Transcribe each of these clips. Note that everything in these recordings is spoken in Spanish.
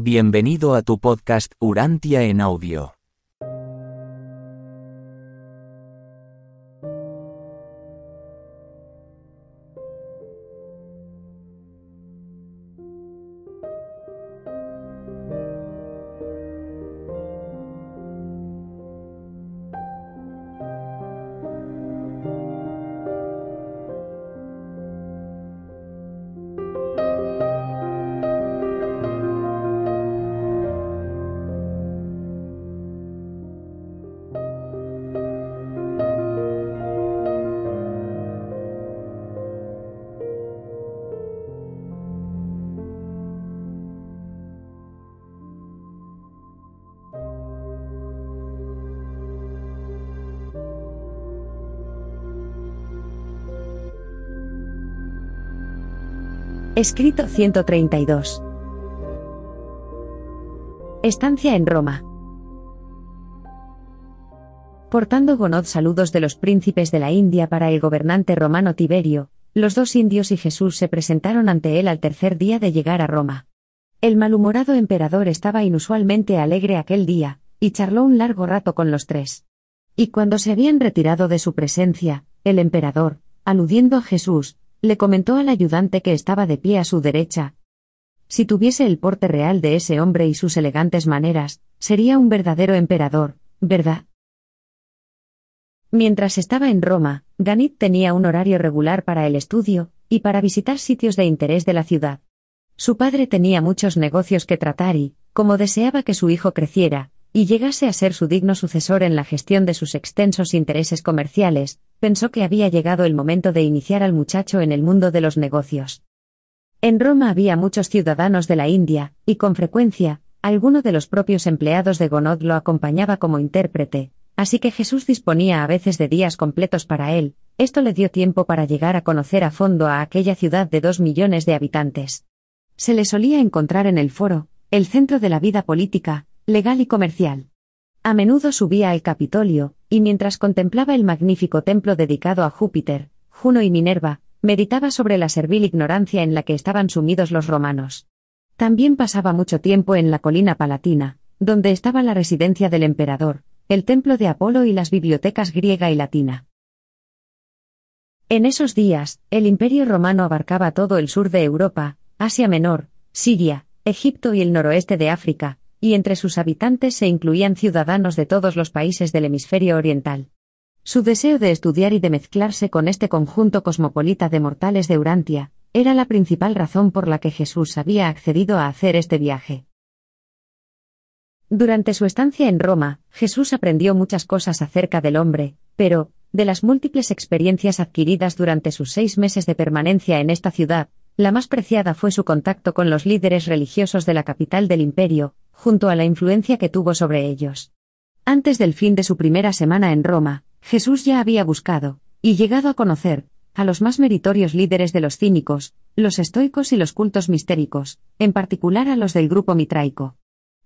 Bienvenido a tu podcast Urantia en audio. Escrito 132. Estancia en Roma. Portando Gonod saludos de los príncipes de la India para el gobernante romano Tiberio, los dos indios y Jesús se presentaron ante él al tercer día de llegar a Roma. El malhumorado emperador estaba inusualmente alegre aquel día, y charló un largo rato con los tres. Y cuando se habían retirado de su presencia, el emperador, aludiendo a Jesús, le comentó al ayudante que estaba de pie a su derecha. Si tuviese el porte real de ese hombre y sus elegantes maneras, sería un verdadero emperador, ¿verdad? Mientras estaba en Roma, Ganit tenía un horario regular para el estudio, y para visitar sitios de interés de la ciudad. Su padre tenía muchos negocios que tratar y, como deseaba que su hijo creciera, y llegase a ser su digno sucesor en la gestión de sus extensos intereses comerciales, pensó que había llegado el momento de iniciar al muchacho en el mundo de los negocios. En Roma había muchos ciudadanos de la India, y con frecuencia, alguno de los propios empleados de Gonod lo acompañaba como intérprete, así que Jesús disponía a veces de días completos para él, esto le dio tiempo para llegar a conocer a fondo a aquella ciudad de dos millones de habitantes. Se le solía encontrar en el foro, el centro de la vida política, legal y comercial. A menudo subía al Capitolio, y mientras contemplaba el magnífico templo dedicado a Júpiter, Juno y Minerva, meditaba sobre la servil ignorancia en la que estaban sumidos los romanos. También pasaba mucho tiempo en la colina palatina, donde estaba la residencia del emperador, el templo de Apolo y las bibliotecas griega y latina. En esos días, el imperio romano abarcaba todo el sur de Europa, Asia Menor, Siria, Egipto y el noroeste de África, y entre sus habitantes se incluían ciudadanos de todos los países del hemisferio oriental. Su deseo de estudiar y de mezclarse con este conjunto cosmopolita de mortales de Urantia, era la principal razón por la que Jesús había accedido a hacer este viaje. Durante su estancia en Roma, Jesús aprendió muchas cosas acerca del hombre, pero, de las múltiples experiencias adquiridas durante sus seis meses de permanencia en esta ciudad, la más preciada fue su contacto con los líderes religiosos de la capital del imperio, junto a la influencia que tuvo sobre ellos. Antes del fin de su primera semana en Roma, Jesús ya había buscado, y llegado a conocer, a los más meritorios líderes de los cínicos, los estoicos y los cultos mistéricos, en particular a los del grupo mitraico.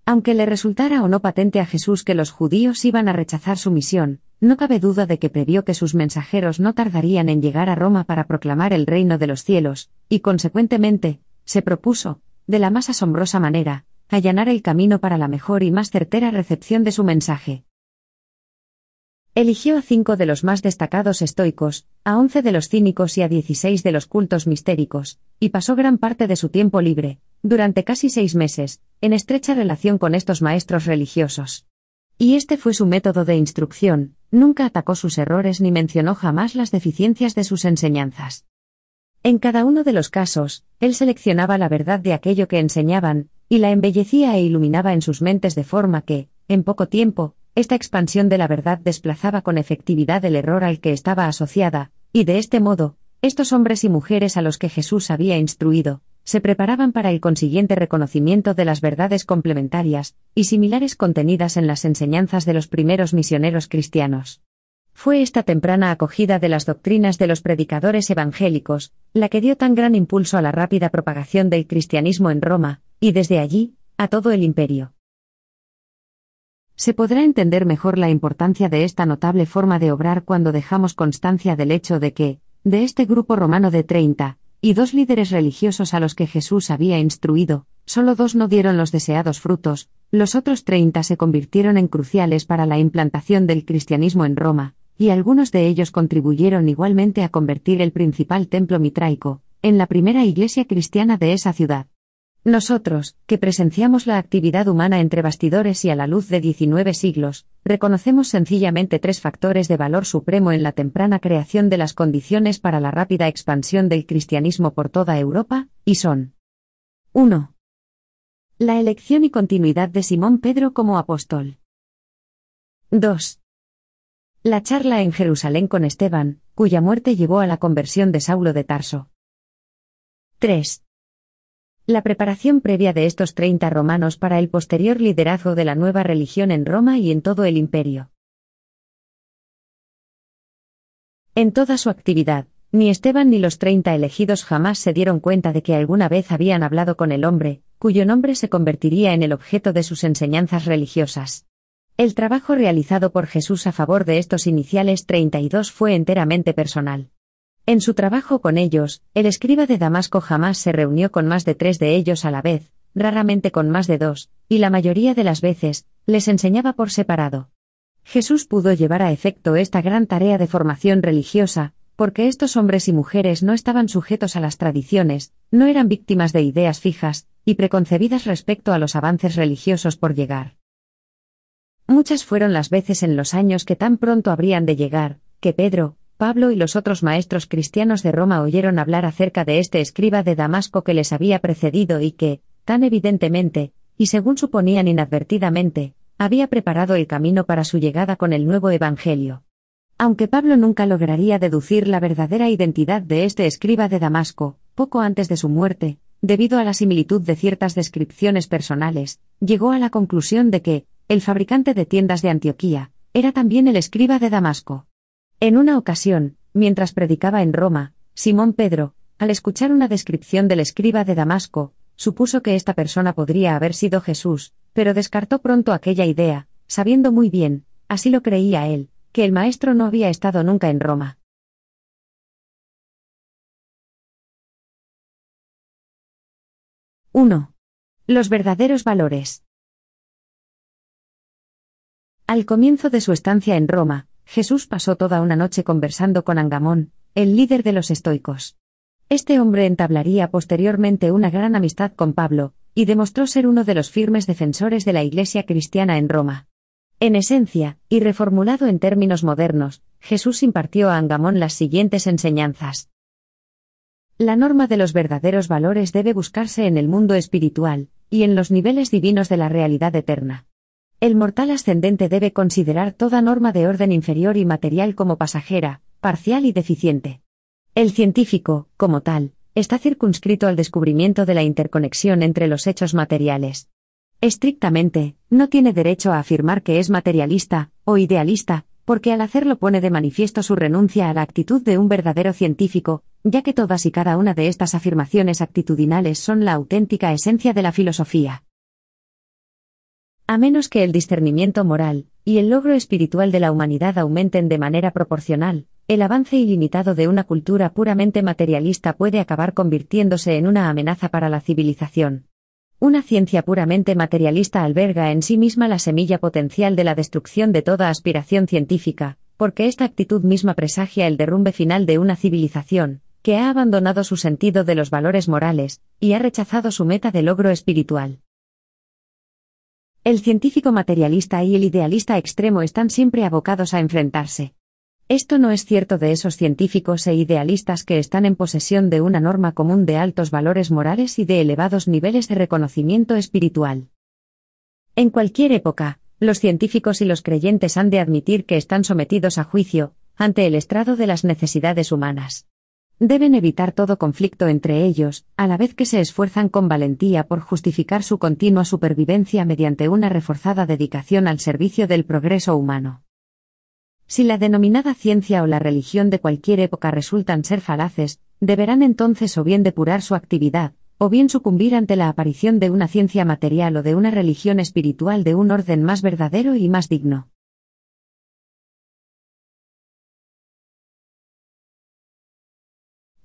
Aunque le resultara o no patente a Jesús que los judíos iban a rechazar su misión, no cabe duda de que previó que sus mensajeros no tardarían en llegar a Roma para proclamar el reino de los cielos, y consecuentemente, se propuso, de la más asombrosa manera, allanar el camino para la mejor y más certera recepción de su mensaje. Eligió a cinco de los más destacados estoicos, a once de los cínicos y a dieciséis de los cultos mistéricos, y pasó gran parte de su tiempo libre, durante casi seis meses, en estrecha relación con estos maestros religiosos. Y este fue su método de instrucción, nunca atacó sus errores ni mencionó jamás las deficiencias de sus enseñanzas. En cada uno de los casos, él seleccionaba la verdad de aquello que enseñaban, y la embellecía e iluminaba en sus mentes de forma que, en poco tiempo, esta expansión de la verdad desplazaba con efectividad el error al que estaba asociada, y de este modo, estos hombres y mujeres a los que Jesús había instruido, se preparaban para el consiguiente reconocimiento de las verdades complementarias y similares contenidas en las enseñanzas de los primeros misioneros cristianos. Fue esta temprana acogida de las doctrinas de los predicadores evangélicos, la que dio tan gran impulso a la rápida propagación del cristianismo en Roma, y desde allí, a todo el imperio. Se podrá entender mejor la importancia de esta notable forma de obrar cuando dejamos constancia del hecho de que, de este grupo romano de treinta, y dos líderes religiosos a los que Jesús había instruido, solo dos no dieron los deseados frutos, los otros treinta se convirtieron en cruciales para la implantación del cristianismo en Roma, y algunos de ellos contribuyeron igualmente a convertir el principal templo mitraico, en la primera iglesia cristiana de esa ciudad. Nosotros, que presenciamos la actividad humana entre bastidores y a la luz de 19 siglos, reconocemos sencillamente tres factores de valor supremo en la temprana creación de las condiciones para la rápida expansión del cristianismo por toda Europa, y son 1. La elección y continuidad de Simón Pedro como apóstol. 2. La charla en Jerusalén con Esteban, cuya muerte llevó a la conversión de Saulo de Tarso. 3. La preparación previa de estos 30 romanos para el posterior liderazgo de la nueva religión en Roma y en todo el imperio. En toda su actividad, ni Esteban ni los 30 elegidos jamás se dieron cuenta de que alguna vez habían hablado con el hombre, cuyo nombre se convertiría en el objeto de sus enseñanzas religiosas. El trabajo realizado por Jesús a favor de estos iniciales 32 fue enteramente personal. En su trabajo con ellos, el escriba de Damasco jamás se reunió con más de tres de ellos a la vez, raramente con más de dos, y la mayoría de las veces, les enseñaba por separado. Jesús pudo llevar a efecto esta gran tarea de formación religiosa, porque estos hombres y mujeres no estaban sujetos a las tradiciones, no eran víctimas de ideas fijas y preconcebidas respecto a los avances religiosos por llegar. Muchas fueron las veces en los años que tan pronto habrían de llegar, que Pedro, Pablo y los otros maestros cristianos de Roma oyeron hablar acerca de este escriba de Damasco que les había precedido y que, tan evidentemente, y según suponían inadvertidamente, había preparado el camino para su llegada con el nuevo Evangelio. Aunque Pablo nunca lograría deducir la verdadera identidad de este escriba de Damasco, poco antes de su muerte, debido a la similitud de ciertas descripciones personales, llegó a la conclusión de que, el fabricante de tiendas de Antioquía, era también el escriba de Damasco. En una ocasión, mientras predicaba en Roma, Simón Pedro, al escuchar una descripción del escriba de Damasco, supuso que esta persona podría haber sido Jesús, pero descartó pronto aquella idea, sabiendo muy bien, así lo creía él, que el maestro no había estado nunca en Roma. ¡1! Los verdaderos valores. Al comienzo de su estancia en Roma, Jesús pasó toda una noche conversando con Angamón, el líder de los estoicos. Este hombre entablaría posteriormente una gran amistad con Pablo, y demostró ser uno de los firmes defensores de la Iglesia cristiana en Roma. En esencia, y reformulado en términos modernos, Jesús impartió a Angamón las siguientes enseñanzas. La norma de los verdaderos valores debe buscarse en el mundo espiritual, y en los niveles divinos de la realidad eterna. El mortal ascendente debe considerar toda norma de orden inferior y material como pasajera, parcial y deficiente. El científico, como tal, está circunscrito al descubrimiento de la interconexión entre los hechos materiales. Estrictamente, no tiene derecho a afirmar que es materialista, o idealista, porque al hacerlo pone de manifiesto su renuncia a la actitud de un verdadero científico, ya que todas y cada una de estas afirmaciones actitudinales son la auténtica esencia de la filosofía. A menos que el discernimiento moral y el logro espiritual de la humanidad aumenten de manera proporcional, el avance ilimitado de una cultura puramente materialista puede acabar convirtiéndose en una amenaza para la civilización. Una ciencia puramente materialista alberga en sí misma la semilla potencial de la destrucción de toda aspiración científica, porque esta actitud misma presagia el derrumbe final de una civilización, que ha abandonado su sentido de los valores morales, y ha rechazado su meta de logro espiritual. El científico materialista y el idealista extremo están siempre abocados a enfrentarse. Esto no es cierto de esos científicos e idealistas que están en posesión de una norma común de altos valores morales y de elevados niveles de reconocimiento espiritual. En cualquier época, los científicos y los creyentes han de admitir que están sometidos a juicio, ante el estrado de las necesidades humanas. Deben evitar todo conflicto entre ellos, a la vez que se esfuerzan con valentía por justificar su continua supervivencia mediante una reforzada dedicación al servicio del progreso humano. Si la denominada ciencia o la religión de cualquier época resultan ser falaces, deberán entonces o bien depurar su actividad, o bien sucumbir ante la aparición de una ciencia material o de una religión espiritual de un orden más verdadero y más digno.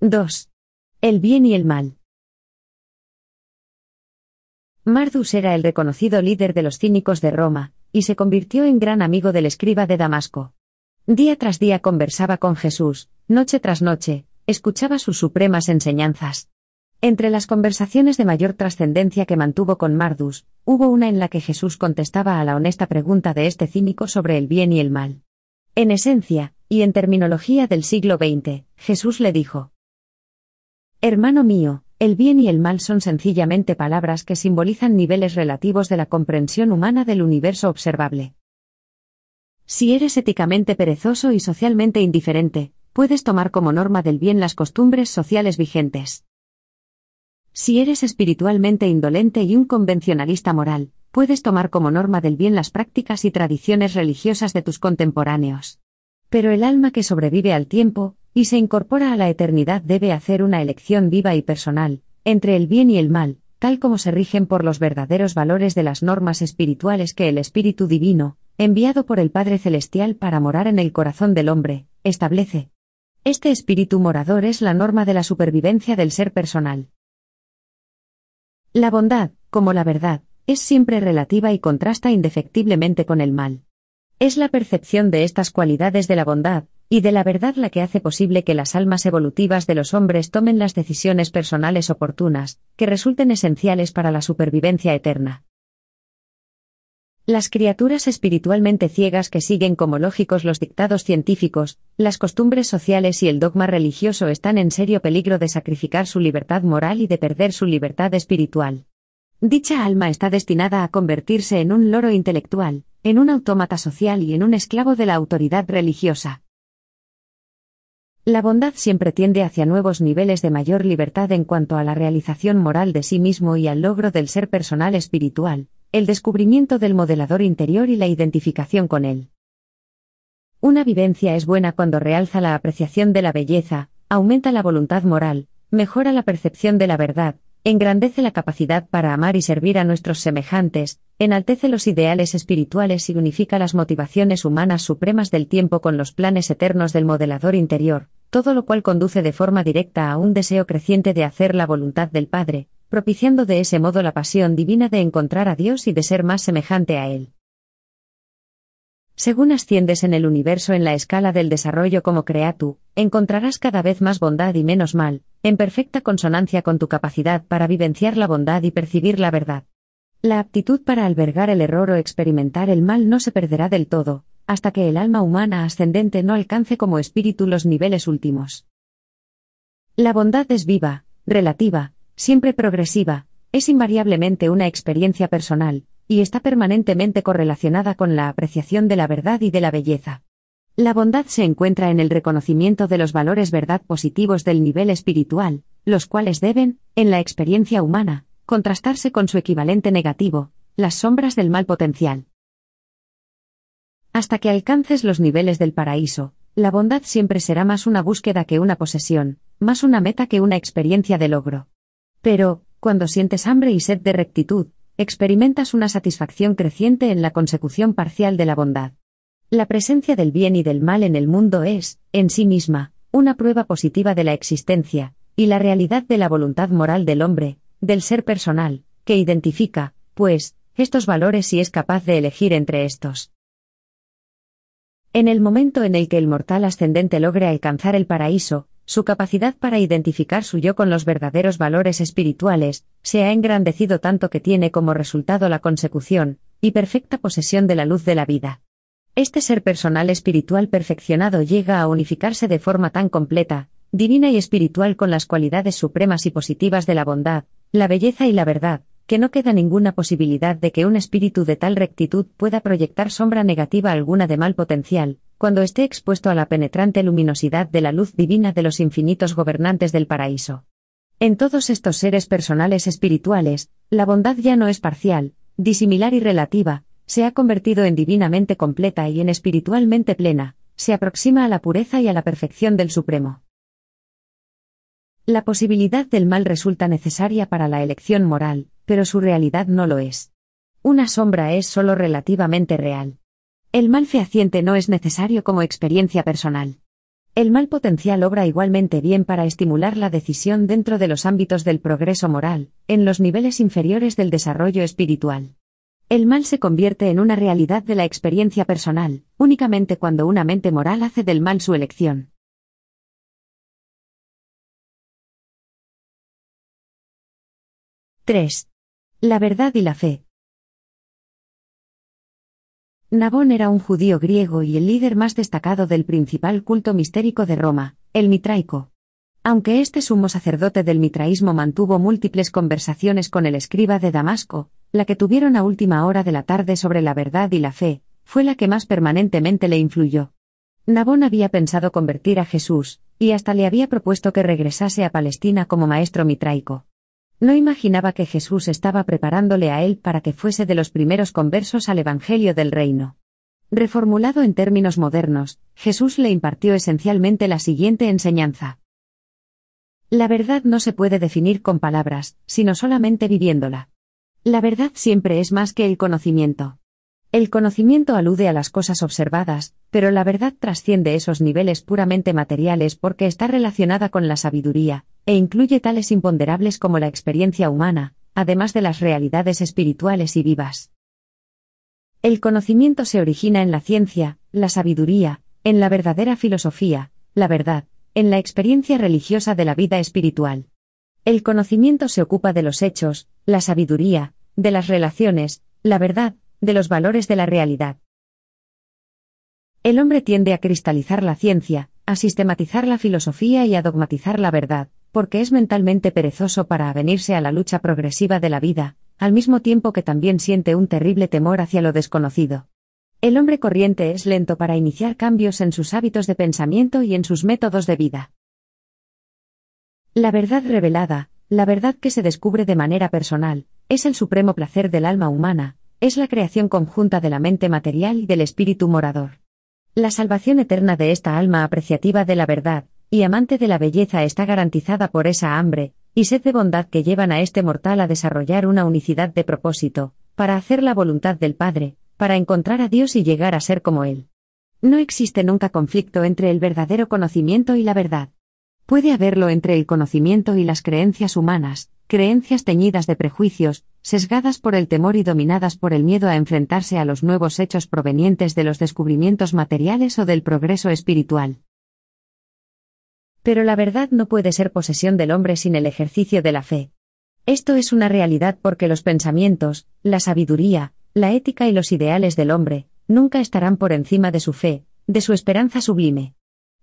2. El bien y el mal. Mardus era el reconocido líder de los cínicos de Roma, y se convirtió en gran amigo del escriba de Damasco. Día tras día conversaba con Jesús, noche tras noche, escuchaba sus supremas enseñanzas. Entre las conversaciones de mayor trascendencia que mantuvo con Mardus, hubo una en la que Jesús contestaba a la honesta pregunta de este cínico sobre el bien y el mal. En esencia, y en terminología del siglo XX, Jesús le dijo, Hermano mío, el bien y el mal son sencillamente palabras que simbolizan niveles relativos de la comprensión humana del universo observable. Si eres éticamente perezoso y socialmente indiferente, puedes tomar como norma del bien las costumbres sociales vigentes. Si eres espiritualmente indolente y un convencionalista moral, puedes tomar como norma del bien las prácticas y tradiciones religiosas de tus contemporáneos. Pero el alma que sobrevive al tiempo, y se incorpora a la eternidad debe hacer una elección viva y personal, entre el bien y el mal, tal como se rigen por los verdaderos valores de las normas espirituales que el Espíritu Divino, enviado por el Padre Celestial para morar en el corazón del hombre, establece. Este espíritu morador es la norma de la supervivencia del ser personal. La bondad, como la verdad, es siempre relativa y contrasta indefectiblemente con el mal. Es la percepción de estas cualidades de la bondad, y de la verdad la que hace posible que las almas evolutivas de los hombres tomen las decisiones personales oportunas, que resulten esenciales para la supervivencia eterna. Las criaturas espiritualmente ciegas que siguen como lógicos los dictados científicos, las costumbres sociales y el dogma religioso están en serio peligro de sacrificar su libertad moral y de perder su libertad espiritual. Dicha alma está destinada a convertirse en un loro intelectual, en un autómata social y en un esclavo de la autoridad religiosa. La bondad siempre tiende hacia nuevos niveles de mayor libertad en cuanto a la realización moral de sí mismo y al logro del ser personal espiritual, el descubrimiento del modelador interior y la identificación con él. Una vivencia es buena cuando realza la apreciación de la belleza, aumenta la voluntad moral, mejora la percepción de la verdad, engrandece la capacidad para amar y servir a nuestros semejantes, enaltece los ideales espirituales y unifica las motivaciones humanas supremas del tiempo con los planes eternos del modelador interior, todo lo cual conduce de forma directa a un deseo creciente de hacer la voluntad del Padre, propiciando de ese modo la pasión divina de encontrar a Dios y de ser más semejante a Él. Según asciendes en el universo en la escala del desarrollo como creatu, encontrarás cada vez más bondad y menos mal, en perfecta consonancia con tu capacidad para vivenciar la bondad y percibir la verdad. La aptitud para albergar el error o experimentar el mal no se perderá del todo, hasta que el alma humana ascendente no alcance como espíritu los niveles últimos. La bondad es viva, relativa, siempre progresiva, es invariablemente una experiencia personal, y está permanentemente correlacionada con la apreciación de la verdad y de la belleza. La bondad se encuentra en el reconocimiento de los valores verdad positivos del nivel espiritual, los cuales deben, en la experiencia humana, contrastarse con su equivalente negativo, las sombras del mal potencial. Hasta que alcances los niveles del paraíso, la bondad siempre será más una búsqueda que una posesión, más una meta que una experiencia de logro. Pero, cuando sientes hambre y sed de rectitud, experimentas una satisfacción creciente en la consecución parcial de la bondad. La presencia del bien y del mal en el mundo es, en sí misma, una prueba positiva de la existencia, y la realidad de la voluntad moral del hombre, del ser personal, que identifica, pues, estos valores y es capaz de elegir entre estos. En el momento en el que el mortal ascendente logre alcanzar el paraíso, su capacidad para identificar su yo con los verdaderos valores espirituales, se ha engrandecido tanto que tiene como resultado la consecución, y perfecta posesión de la luz de la vida. Este ser personal espiritual perfeccionado llega a unificarse de forma tan completa, divina y espiritual con las cualidades supremas y positivas de la bondad, la belleza y la verdad, que no queda ninguna posibilidad de que un espíritu de tal rectitud pueda proyectar sombra negativa alguna de mal potencial, cuando esté expuesto a la penetrante luminosidad de la luz divina de los infinitos gobernantes del paraíso. En todos estos seres personales espirituales, la bondad ya no es parcial, disimilar y relativa, se ha convertido en divinamente completa y en espiritualmente plena, se aproxima a la pureza y a la perfección del Supremo. La posibilidad del mal resulta necesaria para la elección moral, pero su realidad no lo es. Una sombra es solo relativamente real. El mal fehaciente no es necesario como experiencia personal. El mal potencial obra igualmente bien para estimular la decisión dentro de los ámbitos del progreso moral, en los niveles inferiores del desarrollo espiritual. El mal se convierte en una realidad de la experiencia personal, únicamente cuando una mente moral hace del mal su elección. —3. La verdad y la fe. Nabón era un judío griego y el líder más destacado del principal culto mistérico de Roma, el mitraico. Aunque este sumo sacerdote del mitraísmo mantuvo múltiples conversaciones con el escriba de Damasco, la que tuvieron a última hora de la tarde sobre la verdad y la fe, fue la que más permanentemente le influyó. Nabón había pensado convertir a Jesús, y hasta le había propuesto que regresase a Palestina como maestro mitraico. No imaginaba que Jesús estaba preparándole a él para que fuese de los primeros conversos al Evangelio del Reino. Reformulado en términos modernos, Jesús le impartió esencialmente la siguiente enseñanza. La verdad no se puede definir con palabras, sino solamente viviéndola. La verdad siempre es más que el conocimiento. El conocimiento alude a las cosas observadas, pero la verdad trasciende esos niveles puramente materiales porque está relacionada con la sabiduría, e incluye tales imponderables como la experiencia humana, además de las realidades espirituales y vivas. El conocimiento se origina en la ciencia, la sabiduría, en la verdadera filosofía, la verdad, en la experiencia religiosa de la vida espiritual. El conocimiento se ocupa de los hechos, la sabiduría, de las relaciones, la verdad, de los valores de la realidad. El hombre tiende a cristalizar la ciencia, a sistematizar la filosofía y a dogmatizar la verdad, porque es mentalmente perezoso para avenirse a la lucha progresiva de la vida, al mismo tiempo que también siente un terrible temor hacia lo desconocido. El hombre corriente es lento para iniciar cambios en sus hábitos de pensamiento y en sus métodos de vida. La verdad revelada, la verdad que se descubre de manera personal, es el supremo placer del alma humana, es la creación conjunta de la mente material y del espíritu morador. La salvación eterna de esta alma apreciativa de la verdad, y amante de la belleza está garantizada por esa hambre, y sed de bondad que llevan a este mortal a desarrollar una unicidad de propósito, para hacer la voluntad del Padre, para encontrar a Dios y llegar a ser como Él. No existe nunca conflicto entre el verdadero conocimiento y la verdad. Puede haberlo entre el conocimiento y las creencias humanas, creencias teñidas de prejuicios, sesgadas por el temor y dominadas por el miedo a enfrentarse a los nuevos hechos provenientes de los descubrimientos materiales o del progreso espiritual. Pero la verdad no puede ser posesión del hombre sin el ejercicio de la fe. Esto es una realidad porque los pensamientos, la sabiduría, la ética y los ideales del hombre, nunca estarán por encima de su fe, de su esperanza sublime.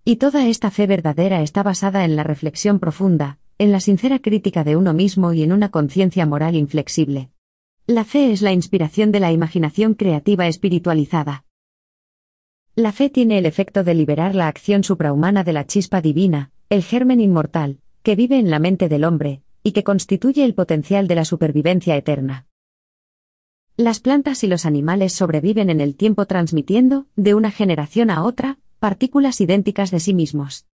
Y toda esta fe verdadera está basada en la reflexión profunda, en la sincera crítica de uno mismo y en una conciencia moral inflexible. La fe es la inspiración de la imaginación creativa espiritualizada. La fe tiene el efecto de liberar la acción suprahumana de la chispa divina, el germen inmortal, que vive en la mente del hombre, y que constituye el potencial de la supervivencia eterna. Las plantas y los animales sobreviven en el tiempo transmitiendo, de una generación a otra, partículas idénticas de sí mismos.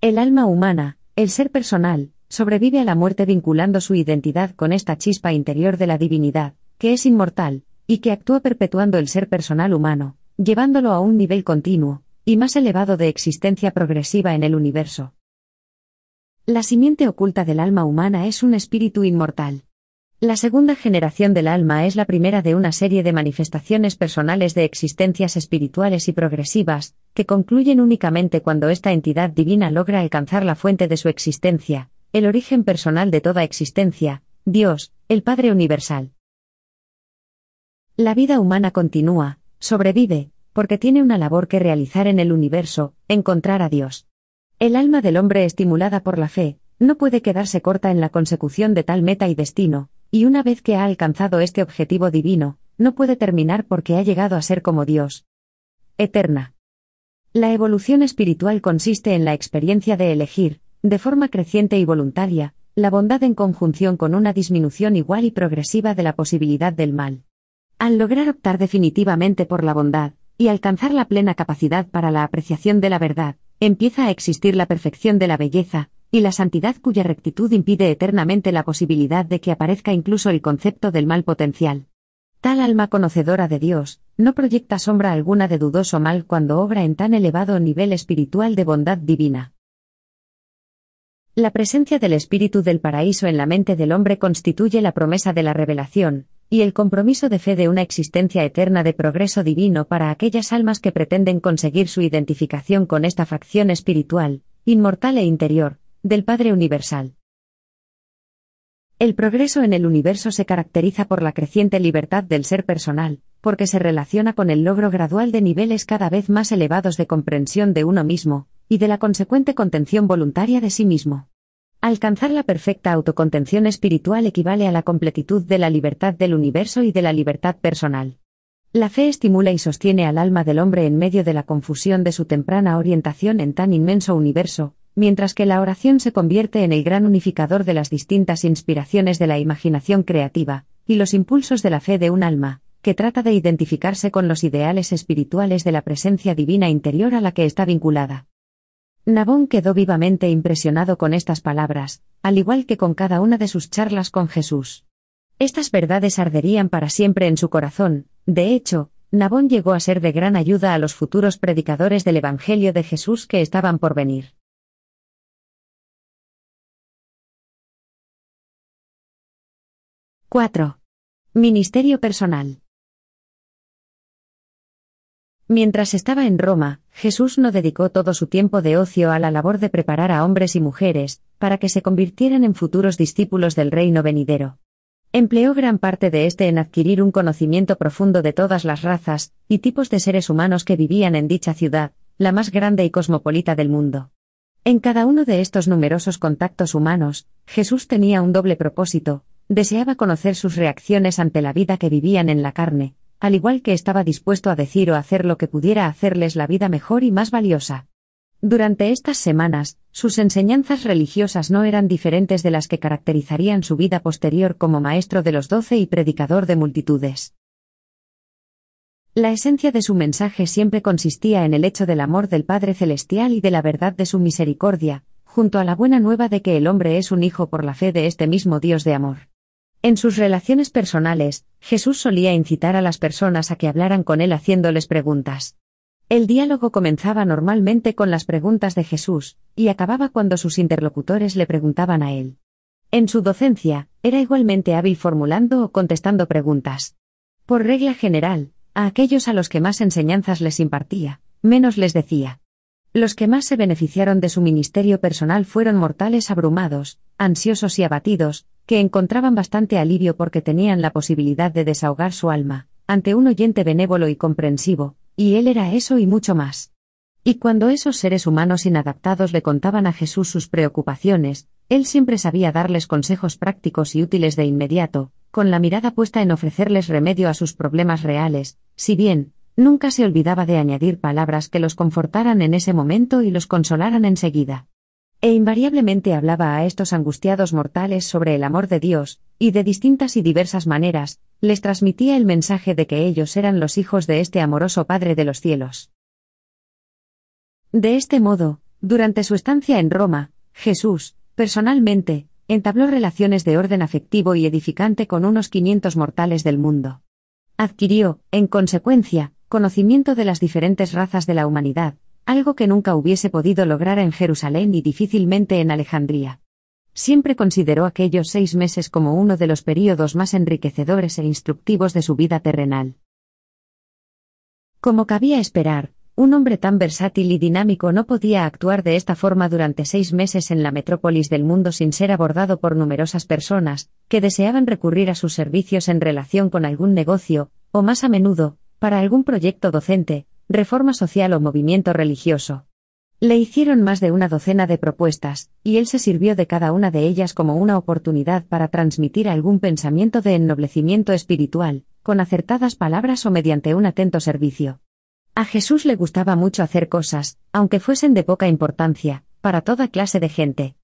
El alma humana, el ser personal, sobrevive a la muerte vinculando su identidad con esta chispa interior de la divinidad, que es inmortal, y que actúa perpetuando el ser personal humano, llevándolo a un nivel continuo, y más elevado de existencia progresiva en el universo. La simiente oculta del alma humana es un espíritu inmortal. La segunda generación del alma es la primera de una serie de manifestaciones personales de existencias espirituales y progresivas, que concluyen únicamente cuando esta entidad divina logra alcanzar la fuente de su existencia, el origen personal de toda existencia, Dios, el Padre Universal. La vida humana continúa, sobrevive, porque tiene una labor que realizar en el universo, encontrar a Dios. El alma del hombre estimulada por la fe, no puede quedarse corta en la consecución de tal meta y destino, y una vez que ha alcanzado este objetivo divino, no puede terminar porque ha llegado a ser como Dios. Eterna. La evolución espiritual consiste en la experiencia de elegir, de forma creciente y voluntaria, la bondad en conjunción con una disminución igual y progresiva de la posibilidad del mal. Al lograr optar definitivamente por la bondad, y alcanzar la plena capacidad para la apreciación de la verdad, empieza a existir la perfección de la belleza, y la santidad cuya rectitud impide eternamente la posibilidad de que aparezca incluso el concepto del mal potencial. Tal alma conocedora de Dios, no proyecta sombra alguna de dudoso mal cuando obra en tan elevado nivel espiritual de bondad divina. La presencia del espíritu del paraíso en la mente del hombre constituye la promesa de la revelación, y el compromiso de fe de una existencia eterna de progreso divino para aquellas almas que pretenden conseguir su identificación con esta facción espiritual, inmortal e interior, del Padre Universal. El progreso en el universo se caracteriza por la creciente libertad del ser personal, porque se relaciona con el logro gradual de niveles cada vez más elevados de comprensión de uno mismo, y de la consecuente contención voluntaria de sí mismo. Alcanzar la perfecta autocontención espiritual equivale a la completitud de la libertad del universo y de la libertad personal. La fe estimula y sostiene al alma del hombre en medio de la confusión de su temprana orientación en tan inmenso universo, mientras que la oración se convierte en el gran unificador de las distintas inspiraciones de la imaginación creativa, y los impulsos de la fe de un alma, que trata de identificarse con los ideales espirituales de la presencia divina interior a la que está vinculada. Nabón quedó vivamente impresionado con estas palabras, al igual que con cada una de sus charlas con Jesús. Estas verdades arderían para siempre en su corazón, de hecho, Nabón llegó a ser de gran ayuda a los futuros predicadores del Evangelio de Jesús que estaban por venir. ¡4! Ministerio personal. Mientras estaba en Roma, Jesús no dedicó todo su tiempo de ocio a la labor de preparar a hombres y mujeres, para que se convirtieran en futuros discípulos del reino venidero. Empleó gran parte de este en adquirir un conocimiento profundo de todas las razas y tipos de seres humanos que vivían en dicha ciudad, la más grande y cosmopolita del mundo. En cada uno de estos numerosos contactos humanos, Jesús tenía un doble propósito, deseaba conocer sus reacciones ante la vida que vivían en la carne, al igual que estaba dispuesto a decir o hacer lo que pudiera hacerles la vida mejor y más valiosa. Durante estas semanas, sus enseñanzas religiosas no eran diferentes de las que caracterizarían su vida posterior como maestro de los doce y predicador de multitudes. La esencia de su mensaje siempre consistía en el hecho del amor del Padre Celestial y de la verdad de su misericordia, junto a la buena nueva de que el hombre es un hijo por la fe de este mismo Dios de amor. En sus relaciones personales, Jesús solía incitar a las personas a que hablaran con él haciéndoles preguntas. El diálogo comenzaba normalmente con las preguntas de Jesús, y acababa cuando sus interlocutores le preguntaban a él. En su docencia, era igualmente hábil formulando o contestando preguntas. Por regla general, a aquellos a los que más enseñanzas les impartía, menos les decía. Los que más se beneficiaron de su ministerio personal fueron mortales abrumados, ansiosos y abatidos, que encontraban bastante alivio porque tenían la posibilidad de desahogar su alma, ante un oyente benévolo y comprensivo, y él era eso y mucho más. Y cuando esos seres humanos inadaptados le contaban a Jesús sus preocupaciones, él siempre sabía darles consejos prácticos y útiles de inmediato, con la mirada puesta en ofrecerles remedio a sus problemas reales, si bien, nunca se olvidaba de añadir palabras que los confortaran en ese momento y los consolaran enseguida. E invariablemente hablaba a estos angustiados mortales sobre el amor de Dios, y de distintas y diversas maneras, les transmitía el mensaje de que ellos eran los hijos de este amoroso Padre de los cielos. De este modo, durante su estancia en Roma, Jesús, personalmente, entabló relaciones de orden afectivo y edificante con unos 500 mortales del mundo. Adquirió, en consecuencia, conocimiento de las diferentes razas de la humanidad, algo que nunca hubiese podido lograr en Jerusalén y difícilmente en Alejandría. Siempre consideró aquellos seis meses como uno de los períodos más enriquecedores e instructivos de su vida terrenal. Como cabía esperar, un hombre tan versátil y dinámico no podía actuar de esta forma durante seis meses en la metrópolis del mundo sin ser abordado por numerosas personas, que deseaban recurrir a sus servicios en relación con algún negocio, o más a menudo, para algún proyecto docente, reforma social o movimiento religioso. Le hicieron más de una docena de propuestas, y él se sirvió de cada una de ellas como una oportunidad para transmitir algún pensamiento de ennoblecimiento espiritual, con acertadas palabras o mediante un atento servicio. A Jesús le gustaba mucho hacer cosas, aunque fuesen de poca importancia, para toda clase de gente.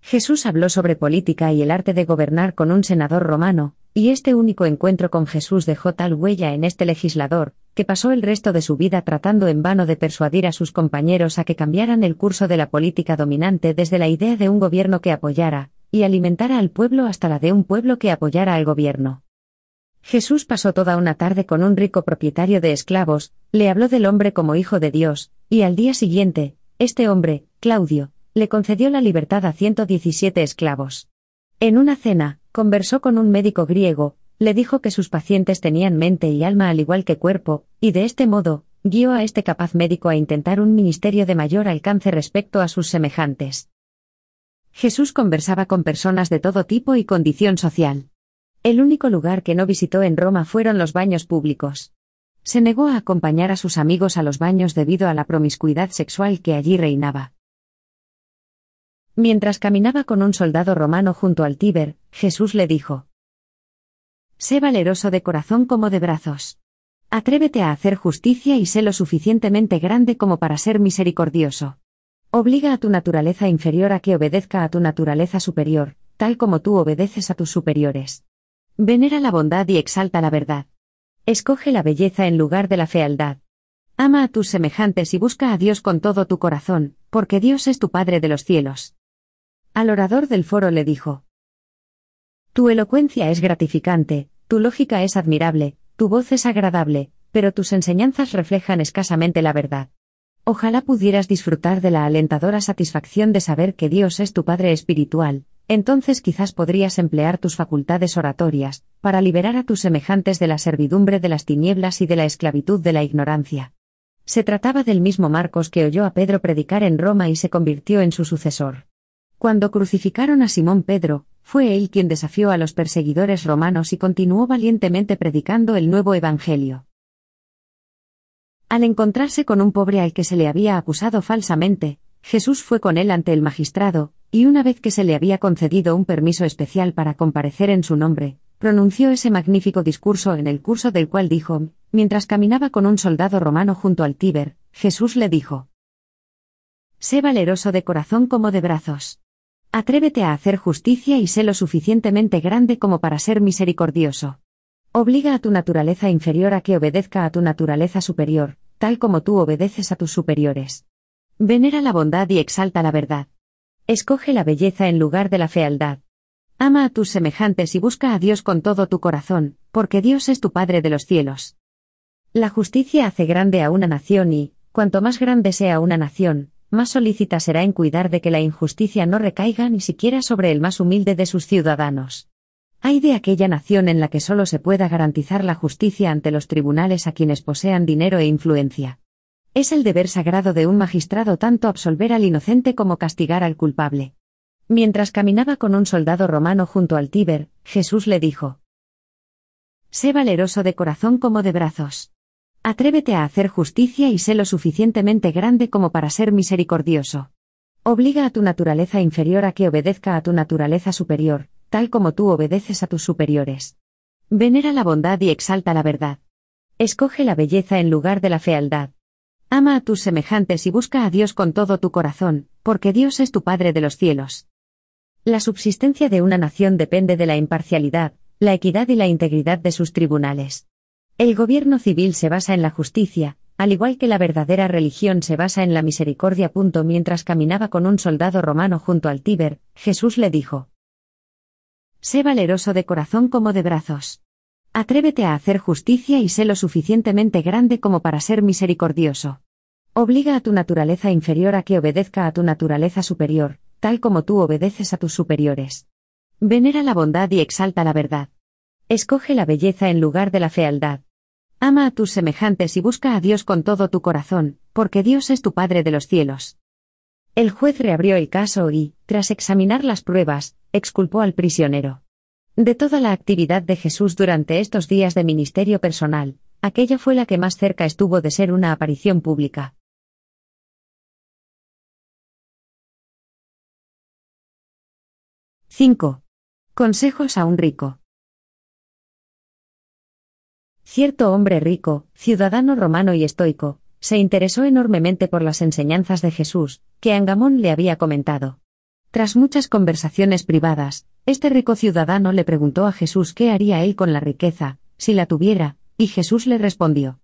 Jesús habló sobre política y el arte de gobernar con un senador romano, y este único encuentro con Jesús dejó tal huella en este legislador, que pasó el resto de su vida tratando en vano de persuadir a sus compañeros a que cambiaran el curso de la política dominante desde la idea de un gobierno que apoyara, y alimentara al pueblo hasta la de un pueblo que apoyara al gobierno. Jesús pasó toda una tarde con un rico propietario de esclavos, le habló del hombre como hijo de Dios, y al día siguiente, este hombre, Claudio, le concedió la libertad a 117 esclavos. En una cena, conversó con un médico griego, le dijo que sus pacientes tenían mente y alma al igual que cuerpo, y de este modo, guió a este capaz médico a intentar un ministerio de mayor alcance respecto a sus semejantes. Jesús conversaba con personas de todo tipo y condición social. El único lugar que no visitó en Roma fueron los baños públicos. Se negó a acompañar a sus amigos a los baños debido a la promiscuidad sexual que allí reinaba. Mientras caminaba con un soldado romano junto al Tíber, Jesús le dijo, Sé valeroso de corazón como de brazos. Atrévete a hacer justicia y sé lo suficientemente grande como para ser misericordioso. Obliga a tu naturaleza inferior a que obedezca a tu naturaleza superior, tal como tú obedeces a tus superiores. Venera la bondad y exalta la verdad. Escoge la belleza en lugar de la fealdad. Ama a tus semejantes y busca a Dios con todo tu corazón, porque Dios es tu Padre de los cielos. Al orador del foro le dijo. Tu elocuencia es gratificante, tu lógica es admirable, tu voz es agradable, pero tus enseñanzas reflejan escasamente la verdad. Ojalá pudieras disfrutar de la alentadora satisfacción de saber que Dios es tu Padre espiritual, entonces quizás podrías emplear tus facultades oratorias, para liberar a tus semejantes de la servidumbre de las tinieblas y de la esclavitud de la ignorancia. Se trataba del mismo Marcos que oyó a Pedro predicar en Roma y se convirtió en su sucesor. Cuando crucificaron a Simón Pedro, fue él quien desafió a los perseguidores romanos y continuó valientemente predicando el nuevo Evangelio. Al encontrarse con un pobre al que se le había acusado falsamente, Jesús fue con él ante el magistrado, y una vez que se le había concedido un permiso especial para comparecer en su nombre, pronunció ese magnífico discurso en el curso del cual dijo, mientras caminaba con un soldado romano junto al Tíber, Jesús le dijo, Sé valeroso de corazón como de brazos. Atrévete a hacer justicia y sé lo suficientemente grande como para ser misericordioso. Obliga a tu naturaleza inferior a que obedezca a tu naturaleza superior, tal como tú obedeces a tus superiores. Venera la bondad y exalta la verdad. Escoge la belleza en lugar de la fealdad. Ama a tus semejantes y busca a Dios con todo tu corazón, porque Dios es tu Padre de los cielos. La justicia hace grande a una nación y, cuanto más grande sea una nación, más solícita será en cuidar de que la injusticia no recaiga ni siquiera sobre el más humilde de sus ciudadanos. Hay de aquella nación en la que solo se pueda garantizar la justicia ante los tribunales a quienes posean dinero e influencia. Es el deber sagrado de un magistrado tanto absolver al inocente como castigar al culpable. Mientras caminaba con un soldado romano junto al Tíber, Jesús le dijo, Sé valeroso de corazón como de brazos. Atrévete a hacer justicia y sé lo suficientemente grande como para ser misericordioso. Obliga a tu naturaleza inferior a que obedezca a tu naturaleza superior, tal como tú obedeces a tus superiores. Venera la bondad y exalta la verdad. Escoge la belleza en lugar de la fealdad. Ama a tus semejantes y busca a Dios con todo tu corazón, porque Dios es tu Padre de los cielos. La subsistencia de una nación depende de la imparcialidad, la equidad y la integridad de sus tribunales. El gobierno civil se basa en la justicia, al igual que la verdadera religión se basa en la misericordia. Mientras caminaba con un soldado romano junto al Tíber, Jesús le dijo, Sé valeroso de corazón como de brazos. Atrévete a hacer justicia y sé lo suficientemente grande como para ser misericordioso. Obliga a tu naturaleza inferior a que obedezca a tu naturaleza superior, tal como tú obedeces a tus superiores. Venera la bondad y exalta la verdad. Escoge la belleza en lugar de la fealdad. Ama a tus semejantes y busca a Dios con todo tu corazón, porque Dios es tu Padre de los cielos. El juez reabrió el caso y, tras examinar las pruebas, exculpó al prisionero. De toda la actividad de Jesús durante estos días de ministerio personal, aquella fue la que más cerca estuvo de ser una aparición pública. —5. Consejos a un rico. Cierto hombre rico, ciudadano romano y estoico, se interesó enormemente por las enseñanzas de Jesús, que Angamón le había comentado. Tras muchas conversaciones privadas, este rico ciudadano le preguntó a Jesús qué haría él con la riqueza, si la tuviera, y Jesús le respondió.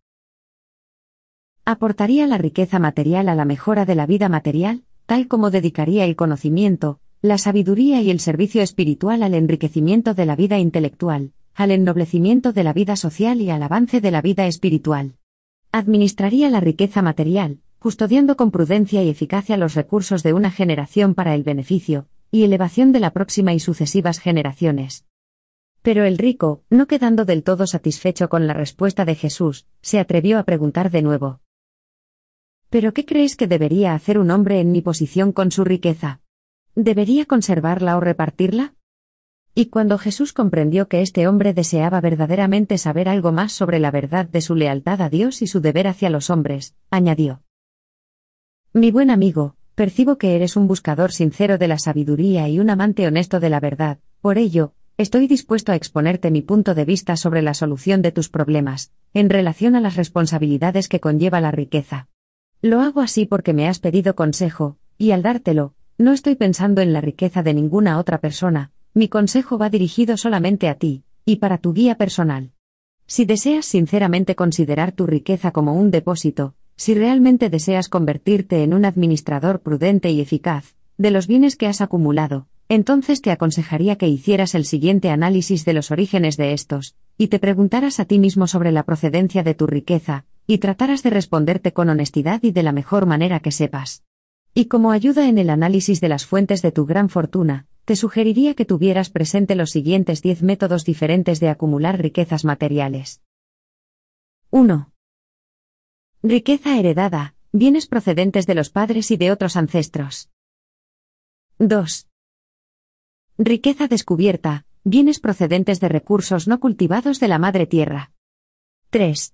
Aportaría la riqueza material a la mejora de la vida material, tal como dedicaría el conocimiento, la sabiduría y el servicio espiritual al enriquecimiento de la vida intelectual, al ennoblecimiento de la vida social y al avance de la vida espiritual. Administraría la riqueza material, custodiando con prudencia y eficacia los recursos de una generación para el beneficio y elevación de la próxima y sucesivas generaciones. Pero el rico, no quedando del todo satisfecho con la respuesta de Jesús, se atrevió a preguntar de nuevo. ¿Pero qué crees que debería hacer un hombre en mi posición con su riqueza? ¿Debería conservarla o repartirla? Y cuando Jesús comprendió que este hombre deseaba verdaderamente saber algo más sobre la verdad de su lealtad a Dios y su deber hacia los hombres, añadió. Mi buen amigo, percibo que eres un buscador sincero de la sabiduría y un amante honesto de la verdad, por ello, estoy dispuesto a exponerte mi punto de vista sobre la solución de tus problemas, en relación a las responsabilidades que conlleva la riqueza. Lo hago así porque me has pedido consejo, y al dártelo, no estoy pensando en la riqueza de ninguna otra persona, mi consejo va dirigido solamente a ti, y para tu guía personal. Si deseas sinceramente considerar tu riqueza como un depósito, si realmente deseas convertirte en un administrador prudente y eficaz, de los bienes que has acumulado, entonces te aconsejaría que hicieras el siguiente análisis de los orígenes de estos, y te preguntaras a ti mismo sobre la procedencia de tu riqueza, y trataras de responderte con honestidad y de la mejor manera que sepas. Y como ayuda en el análisis de las fuentes de tu gran fortuna, te sugeriría que tuvieras presente los siguientes 10 métodos diferentes de acumular riquezas materiales. 1. Riqueza heredada, bienes procedentes de los padres y de otros ancestros. 2. Riqueza descubierta, bienes procedentes de recursos no cultivados de la madre tierra. 3.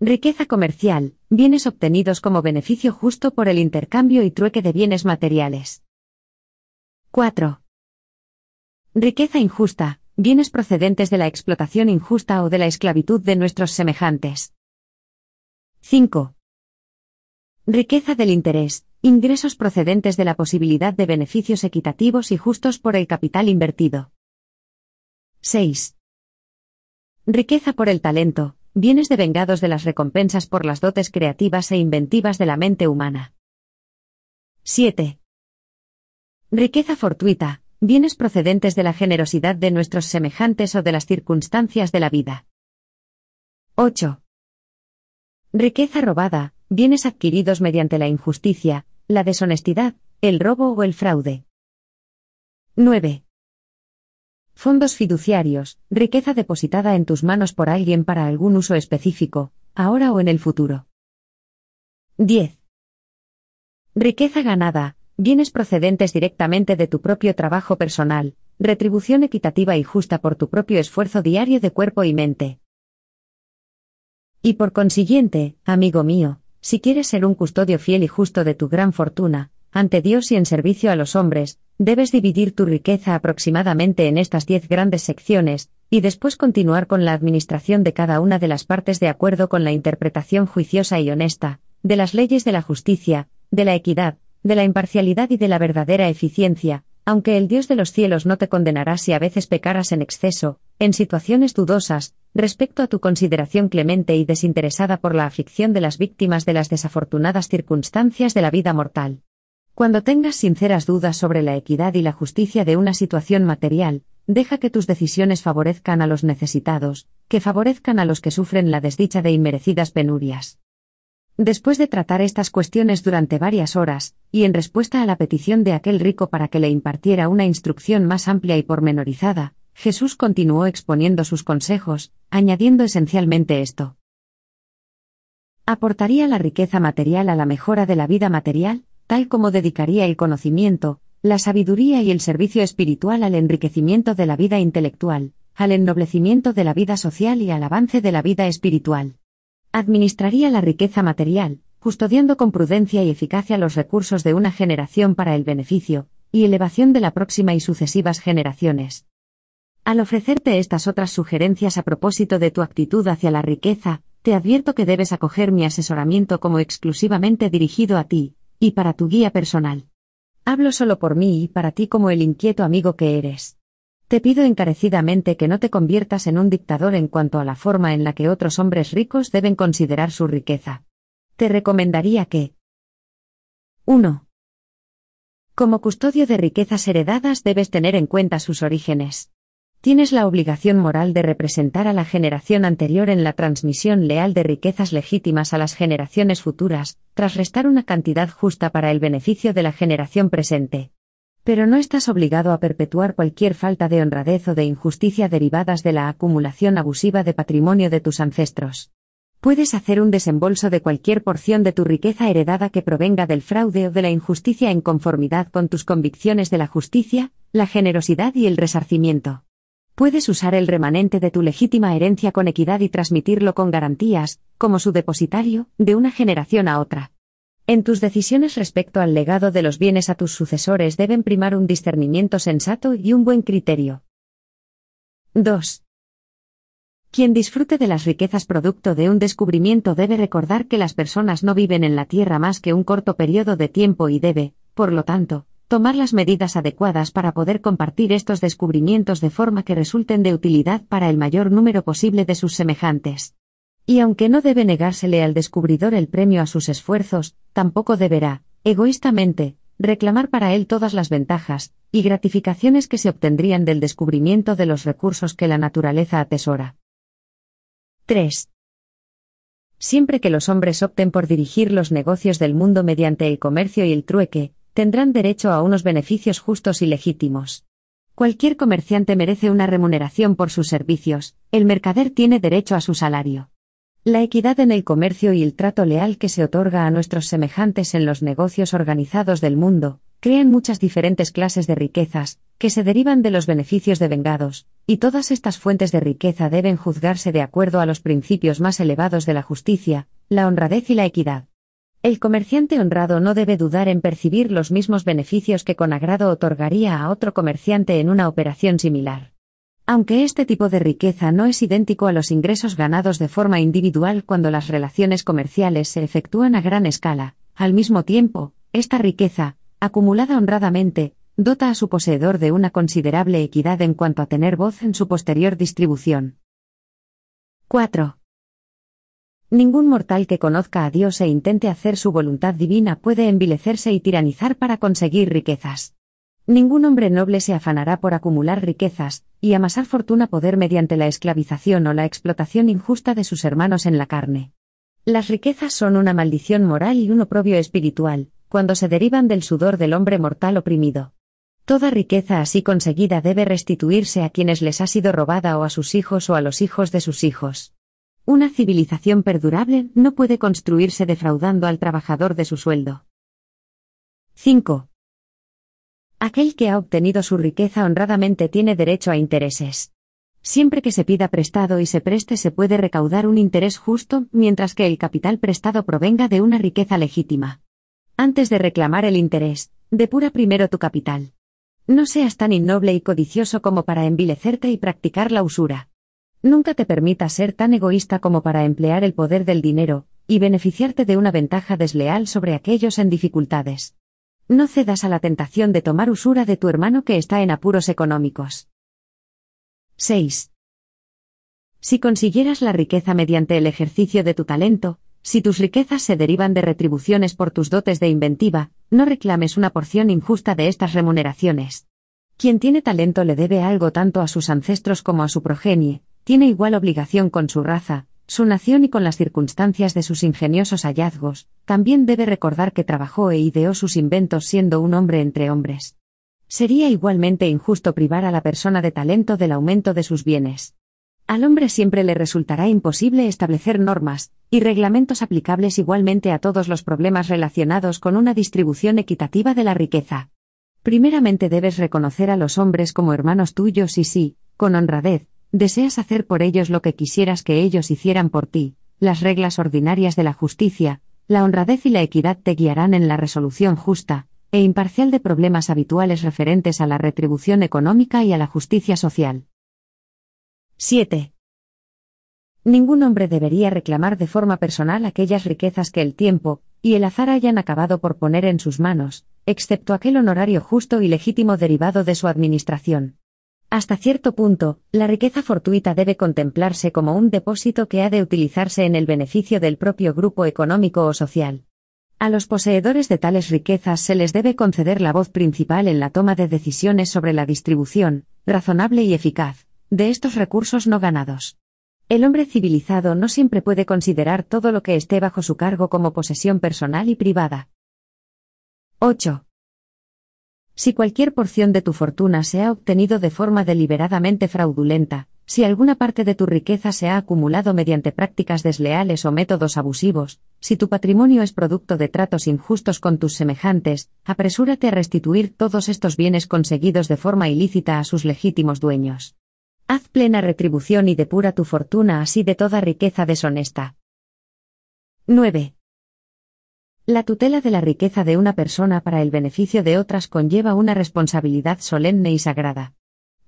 Riqueza comercial, bienes obtenidos como beneficio justo por el intercambio y trueque de bienes materiales. 4. Riqueza injusta, bienes procedentes de la explotación injusta o de la esclavitud de nuestros semejantes. 5. Riqueza del interés, ingresos procedentes de la posibilidad de beneficios equitativos y justos por el capital invertido. 6. Riqueza por el talento, bienes devengados de las recompensas por las dotes creativas e inventivas de la mente humana. 7. Riqueza fortuita, bienes procedentes de la generosidad de nuestros semejantes o de las circunstancias de la vida. 8. Riqueza robada, bienes adquiridos mediante la injusticia, la deshonestidad, el robo o el fraude. 9. Fondos fiduciarios, riqueza depositada en tus manos por alguien para algún uso específico, ahora o en el futuro. 10. Riqueza ganada, bienes procedentes directamente de tu propio trabajo personal, retribución equitativa y justa por tu propio esfuerzo diario de cuerpo y mente. Y por consiguiente, amigo mío, si quieres ser un custodio fiel y justo de tu gran fortuna, ante Dios y en servicio a los hombres, debes dividir tu riqueza aproximadamente en estas diez grandes secciones, y después continuar con la administración de cada una de las partes de acuerdo con la interpretación juiciosa y honesta, de las leyes de la justicia, de la equidad, de la imparcialidad y de la verdadera eficiencia, aunque el Dios de los cielos no te condenará si a veces pecaras en exceso, en situaciones dudosas, respecto a tu consideración clemente y desinteresada por la aflicción de las víctimas de las desafortunadas circunstancias de la vida mortal. Cuando tengas sinceras dudas sobre la equidad y la justicia de una situación material, deja que tus decisiones favorezcan a los necesitados, que favorezcan a los que sufren la desdicha de inmerecidas penurias. Después de tratar estas cuestiones durante varias horas, y en respuesta a la petición de aquel rico para que le impartiera una instrucción más amplia y pormenorizada, Jesús continuó exponiendo sus consejos, añadiendo esencialmente esto. ¿Aportaría la riqueza material a la mejora de la vida material, tal como dedicaría el conocimiento, la sabiduría y el servicio espiritual al enriquecimiento de la vida intelectual, al ennoblecimiento de la vida social y al avance de la vida espiritual? Administraría la riqueza material, custodiando con prudencia y eficacia los recursos de una generación para el beneficio y elevación de la próxima y sucesivas generaciones. Al ofrecerte estas otras sugerencias a propósito de tu actitud hacia la riqueza, te advierto que debes acoger mi asesoramiento como exclusivamente dirigido a ti, y para tu guía personal. Hablo solo por mí y para ti como el inquieto amigo que eres. Te pido encarecidamente que no te conviertas en un dictador en cuanto a la forma en la que otros hombres ricos deben considerar su riqueza. Te recomendaría que 1. Como custodio de riquezas heredadas debes tener en cuenta sus orígenes. Tienes la obligación moral de representar a la generación anterior en la transmisión leal de riquezas legítimas a las generaciones futuras, tras restar una cantidad justa para el beneficio de la generación presente. Pero no estás obligado a perpetuar cualquier falta de honradez o de injusticia derivadas de la acumulación abusiva de patrimonio de tus ancestros. Puedes hacer un desembolso de cualquier porción de tu riqueza heredada que provenga del fraude o de la injusticia en conformidad con tus convicciones de la justicia, la generosidad y el resarcimiento. Puedes usar el remanente de tu legítima herencia con equidad y transmitirlo con garantías, como su depositario, de una generación a otra. En tus decisiones respecto al legado de los bienes a tus sucesores deben primar un discernimiento sensato y un buen criterio. 2. Quien disfrute de las riquezas producto de un descubrimiento debe recordar que las personas no viven en la Tierra más que un corto periodo de tiempo y debe, por lo tanto, tomar las medidas adecuadas para poder compartir estos descubrimientos de forma que resulten de utilidad para el mayor número posible de sus semejantes. Y aunque no debe negársele al descubridor el premio a sus esfuerzos, tampoco deberá, egoístamente, reclamar para él todas las ventajas y gratificaciones que se obtendrían del descubrimiento de los recursos que la naturaleza atesora. 3. Siempre que los hombres opten por dirigir los negocios del mundo mediante el comercio y el trueque, tendrán derecho a unos beneficios justos y legítimos. Cualquier comerciante merece una remuneración por sus servicios, el mercader tiene derecho a su salario. La equidad en el comercio y el trato leal que se otorga a nuestros semejantes en los negocios organizados del mundo, crean muchas diferentes clases de riquezas, que se derivan de los beneficios de vengados, y todas estas fuentes de riqueza deben juzgarse de acuerdo a los principios más elevados de la justicia, la honradez y la equidad. El comerciante honrado no debe dudar en percibir los mismos beneficios que con agrado otorgaría a otro comerciante en una operación similar. Aunque este tipo de riqueza no es idéntico a los ingresos ganados de forma individual cuando las relaciones comerciales se efectúan a gran escala, al mismo tiempo, esta riqueza, acumulada honradamente, dota a su poseedor de una considerable equidad en cuanto a tener voz en su posterior distribución. 4. Ningún mortal que conozca a Dios e intente hacer su voluntad divina puede envilecerse y tiranizar para conseguir riquezas. Ningún hombre noble se afanará por acumular riquezas, y amasar fortuna poder mediante la esclavización o la explotación injusta de sus hermanos en la carne. Las riquezas son una maldición moral y un oprobio espiritual, cuando se derivan del sudor del hombre mortal oprimido. Toda riqueza así conseguida debe restituirse a quienes les ha sido robada o a sus hijos o a los hijos de sus hijos. Una civilización perdurable no puede construirse defraudando al trabajador de su sueldo. 5. Aquel que ha obtenido su riqueza honradamente tiene derecho a intereses. Siempre que se pida prestado y se preste se puede recaudar un interés justo, mientras que el capital prestado provenga de una riqueza legítima. Antes de reclamar el interés, depura primero tu capital. No seas tan innoble y codicioso como para envilecerte y practicar la usura. Nunca te permitas ser tan egoísta como para emplear el poder del dinero, y beneficiarte de una ventaja desleal sobre aquellos en dificultades. No cedas a la tentación de tomar usura de tu hermano que está en apuros económicos. 6. Si consiguieras la riqueza mediante el ejercicio de tu talento, si tus riquezas se derivan de retribuciones por tus dotes de inventiva, no reclames una porción injusta de estas remuneraciones. Quien tiene talento le debe algo tanto a sus ancestros como a su progenie, tiene igual obligación con su raza, su nación y con las circunstancias de sus ingeniosos hallazgos, también debe recordar que trabajó e ideó sus inventos siendo un hombre entre hombres. Sería igualmente injusto privar a la persona de talento del aumento de sus bienes. Al hombre siempre le resultará imposible establecer normas y reglamentos aplicables igualmente a todos los problemas relacionados con una distribución equitativa de la riqueza. Primeramente debes reconocer a los hombres como hermanos tuyos y sí, con honradez, deseas hacer por ellos lo que quisieras que ellos hicieran por ti, las reglas ordinarias de la justicia, la honradez y la equidad te guiarán en la resolución justa e imparcial de problemas habituales referentes a la retribución económica y a la justicia social. 7. Ningún hombre debería reclamar de forma personal aquellas riquezas que el tiempo y el azar hayan acabado por poner en sus manos, excepto aquel honorario justo y legítimo derivado de su administración. Hasta cierto punto, la riqueza fortuita debe contemplarse como un depósito que ha de utilizarse en el beneficio del propio grupo económico o social. A los poseedores de tales riquezas se les debe conceder la voz principal en la toma de decisiones sobre la distribución, razonable y eficaz, de estos recursos no ganados. El hombre civilizado no siempre puede considerar todo lo que esté bajo su cargo como posesión personal y privada. 8. Si cualquier porción de tu fortuna se ha obtenido de forma deliberadamente fraudulenta, si alguna parte de tu riqueza se ha acumulado mediante prácticas desleales o métodos abusivos, si tu patrimonio es producto de tratos injustos con tus semejantes, apresúrate a restituir todos estos bienes conseguidos de forma ilícita a sus legítimos dueños. Haz plena retribución y depura tu fortuna así de toda riqueza deshonesta. 9. La tutela de la riqueza de una persona para el beneficio de otras conlleva una responsabilidad solemne y sagrada.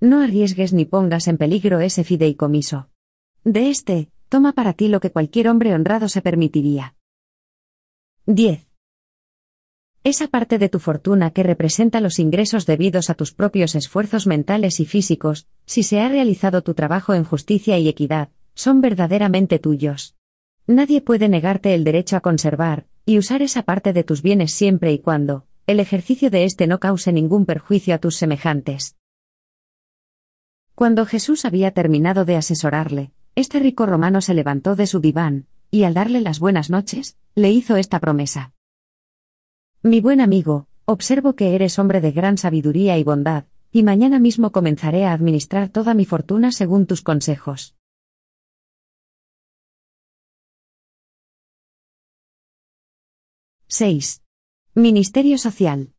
No arriesgues ni pongas en peligro ese fideicomiso. De este, toma para ti lo que cualquier hombre honrado se permitiría. 10. Esa parte de tu fortuna que representa los ingresos debidos a tus propios esfuerzos mentales y físicos, si se ha realizado tu trabajo en justicia y equidad, son verdaderamente tuyos. Nadie puede negarte el derecho a conservar, y usar esa parte de tus bienes siempre y cuando, el ejercicio de éste no cause ningún perjuicio a tus semejantes. Cuando Jesús había terminado de asesorarle, este rico romano se levantó de su diván, y al darle las buenas noches, le hizo esta promesa. Mi buen amigo, observo que eres hombre de gran sabiduría y bondad, y mañana mismo comenzaré a administrar toda mi fortuna según tus consejos. —6. Ministerio Social.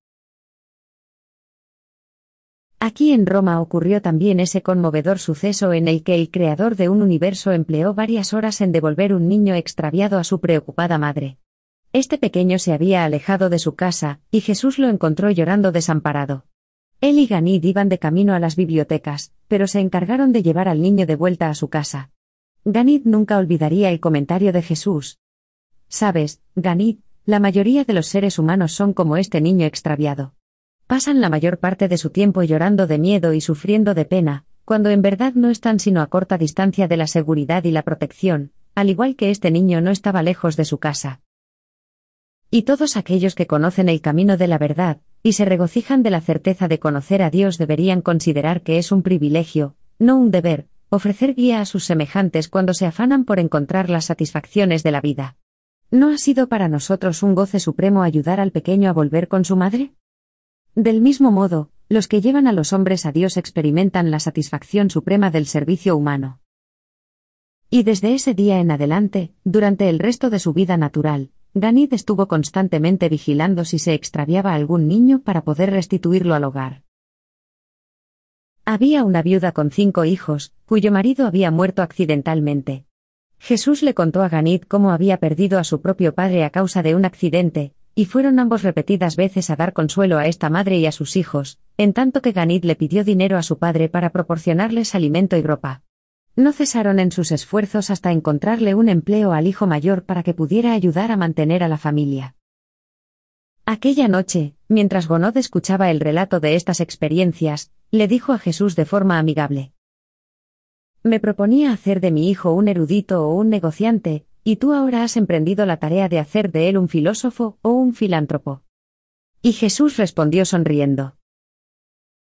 Aquí en Roma ocurrió también ese conmovedor suceso en el que el creador de un universo empleó varias horas en devolver un niño extraviado a su preocupada madre. Este pequeño se había alejado de su casa, y Jesús lo encontró llorando desamparado. Él y Ganid iban de camino a las bibliotecas, pero se encargaron de llevar al niño de vuelta a su casa. Ganid nunca olvidaría el comentario de Jesús. Sabes, Ganid, la mayoría de los seres humanos son como este niño extraviado. Pasan la mayor parte de su tiempo llorando de miedo y sufriendo de pena, cuando en verdad no están sino a corta distancia de la seguridad y la protección, al igual que este niño no estaba lejos de su casa. Y todos aquellos que conocen el camino de la verdad, y se regocijan de la certeza de conocer a Dios deberían considerar que es un privilegio, no un deber, ofrecer guía a sus semejantes cuando se afanan por encontrar las satisfacciones de la vida. ¿No ha sido para nosotros un goce supremo ayudar al pequeño a volver con su madre? Del mismo modo, los que llevan a los hombres a Dios experimentan la satisfacción suprema del servicio humano. Y desde ese día en adelante, durante el resto de su vida natural, Ganid estuvo constantemente vigilando si se extraviaba algún niño para poder restituirlo al hogar. Había una viuda con cinco hijos, cuyo marido había muerto accidentalmente. Jesús le contó a Ganid cómo había perdido a su propio padre a causa de un accidente, y fueron ambos repetidas veces a dar consuelo a esta madre y a sus hijos, en tanto que Ganid le pidió dinero a su padre para proporcionarles alimento y ropa. No cesaron en sus esfuerzos hasta encontrarle un empleo al hijo mayor para que pudiera ayudar a mantener a la familia. Aquella noche, mientras Gonod escuchaba el relato de estas experiencias, le dijo a Jesús de forma amigable. Me proponía hacer de mi hijo un erudito o un negociante, y tú ahora has emprendido la tarea de hacer de él un filósofo o un filántropo. Y Jesús respondió sonriendo.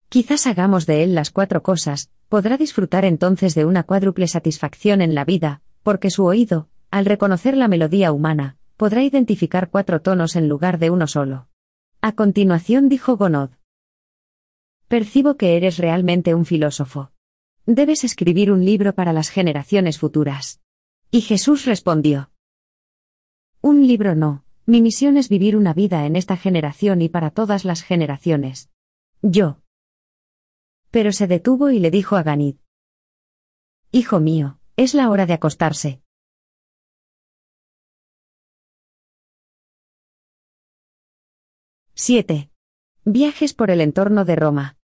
Quizás hagamos de él las cuatro cosas, podrá disfrutar entonces de una cuádruple satisfacción en la vida, porque su oído, al reconocer la melodía humana, podrá identificar cuatro tonos en lugar de uno solo. A continuación dijo Gonod. Percibo que eres realmente un filósofo. Debes escribir un libro para las generaciones futuras. Y Jesús respondió. Un libro no, mi misión es vivir una vida en esta generación y para todas las generaciones. Yo. Pero se detuvo y le dijo a Ganid. Hijo mío, es la hora de acostarse. —7. Viajes por el entorno de Roma.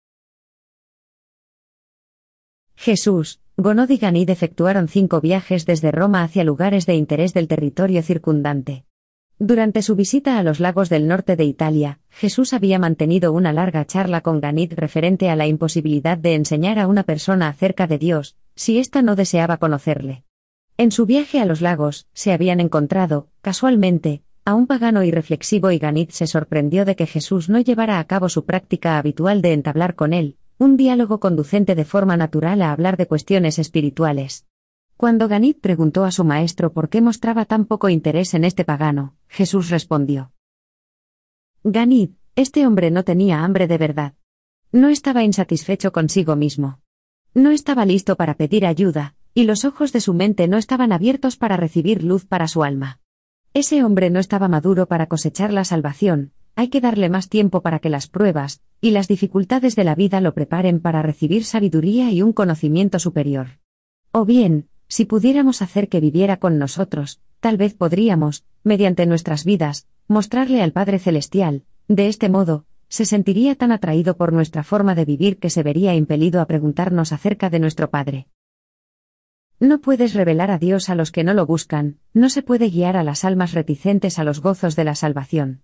Jesús, Gonod y Ganid efectuaron cinco viajes desde Roma hacia lugares de interés del territorio circundante. Durante su visita a los lagos del norte de Italia, Jesús había mantenido una larga charla con Ganid referente a la imposibilidad de enseñar a una persona acerca de Dios, si ésta no deseaba conocerle. En su viaje a los lagos, se habían encontrado, casualmente, a un pagano irreflexivo y Ganid se sorprendió de que Jesús no llevara a cabo su práctica habitual de entablar con él, un diálogo conducente de forma natural a hablar de cuestiones espirituales. Cuando Ganit preguntó a su maestro por qué mostraba tan poco interés en este pagano, Jesús respondió. Ganit, este hombre no tenía hambre de verdad. No estaba insatisfecho consigo mismo. No estaba listo para pedir ayuda, y los ojos de su mente no estaban abiertos para recibir luz para su alma. Ese hombre no estaba maduro para cosechar la salvación, hay que darle más tiempo para que las pruebas y las dificultades de la vida lo preparen para recibir sabiduría y un conocimiento superior. O bien, si pudiéramos hacer que viviera con nosotros, tal vez podríamos, mediante nuestras vidas, mostrarle al Padre Celestial, de este modo, se sentiría tan atraído por nuestra forma de vivir que se vería impelido a preguntarnos acerca de nuestro Padre. No puedes revelar a Dios a los que no lo buscan, no se puede guiar a las almas reticentes a los gozos de la salvación.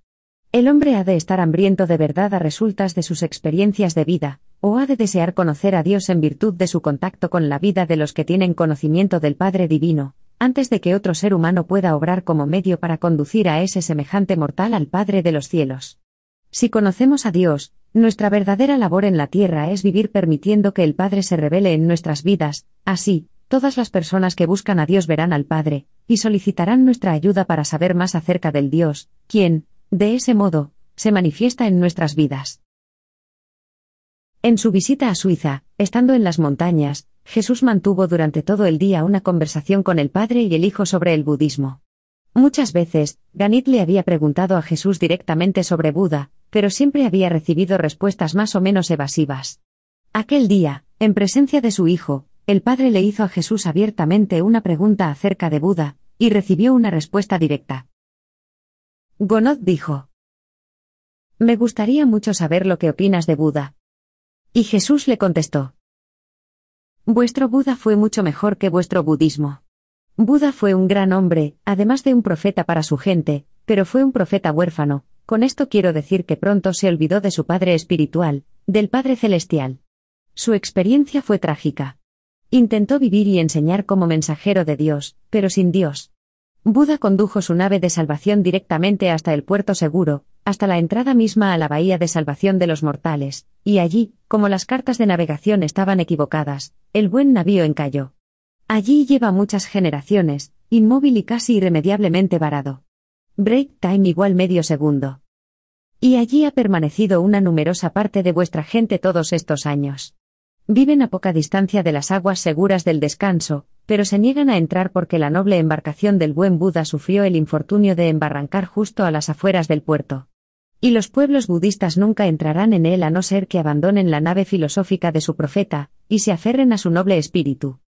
El hombre ha de estar hambriento de verdad a resultas de sus experiencias de vida, o ha de desear conocer a Dios en virtud de su contacto con la vida de los que tienen conocimiento del Padre Divino, antes de que otro ser humano pueda obrar como medio para conducir a ese semejante mortal al Padre de los cielos. Si conocemos a Dios, nuestra verdadera labor en la tierra es vivir permitiendo que el Padre se revele en nuestras vidas, así, todas las personas que buscan a Dios verán al Padre, y solicitarán nuestra ayuda para saber más acerca del Dios, quien, de ese modo, se manifiesta en nuestras vidas. En su visita a Suiza, estando en las montañas, Jesús mantuvo durante todo el día una conversación con el Padre y el Hijo sobre el budismo. Muchas veces, Ganit le había preguntado a Jesús directamente sobre Buda, pero siempre había recibido respuestas más o menos evasivas. Aquel día, en presencia de su hijo, el padre le hizo a Jesús abiertamente una pregunta acerca de Buda, y recibió una respuesta directa. Gonod dijo. Me gustaría mucho saber lo que opinas de Buda. Y Jesús le contestó. Vuestro Buda fue mucho mejor que vuestro budismo. Buda fue un gran hombre, además de un profeta para su gente, pero fue un profeta huérfano, con esto quiero decir que pronto se olvidó de su Padre espiritual, del Padre celestial. Su experiencia fue trágica. Intentó vivir y enseñar como mensajero de Dios, pero sin Dios. Buda condujo su nave de salvación directamente hasta el puerto seguro, hasta la entrada misma a la bahía de salvación de los mortales, y allí, como las cartas de navegación estaban equivocadas, el buen navío encalló. Allí lleva muchas generaciones, inmóvil y casi irremediablemente varado. Break time igual medio segundo. Y allí ha permanecido una numerosa parte de vuestra gente todos estos años. Viven a poca distancia de las aguas seguras del descanso, pero se niegan a entrar porque la noble embarcación del buen Buda sufrió el infortunio de embarrancar justo a las afueras del puerto. Y los pueblos budistas nunca entrarán en él a no ser que abandonen la nave filosófica de su profeta, y se aferren a su noble espíritu.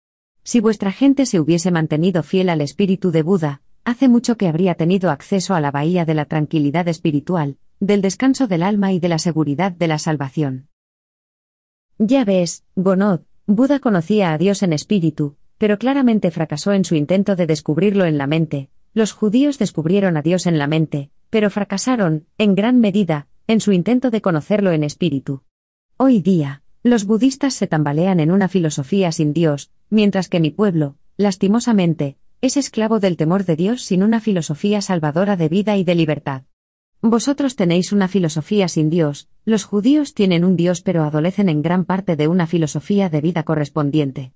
Si vuestra gente se hubiese mantenido fiel al espíritu de Buda, hace mucho que habría tenido acceso a la bahía de la tranquilidad espiritual, del descanso del alma y de la seguridad de la salvación. Ya ves, Gonod, Buda conocía a Dios en espíritu, pero claramente fracasó en su intento de descubrirlo en la mente. Los judíos descubrieron a Dios en la mente, pero fracasaron, en gran medida, en su intento de conocerlo en espíritu. Hoy día, los budistas se tambalean en una filosofía sin Dios, mientras que mi pueblo, lastimosamente, es esclavo del temor de Dios sin una filosofía salvadora de vida y de libertad. Vosotros tenéis una filosofía sin Dios, los judíos tienen un Dios pero adolecen en gran parte de una filosofía de vida correspondiente.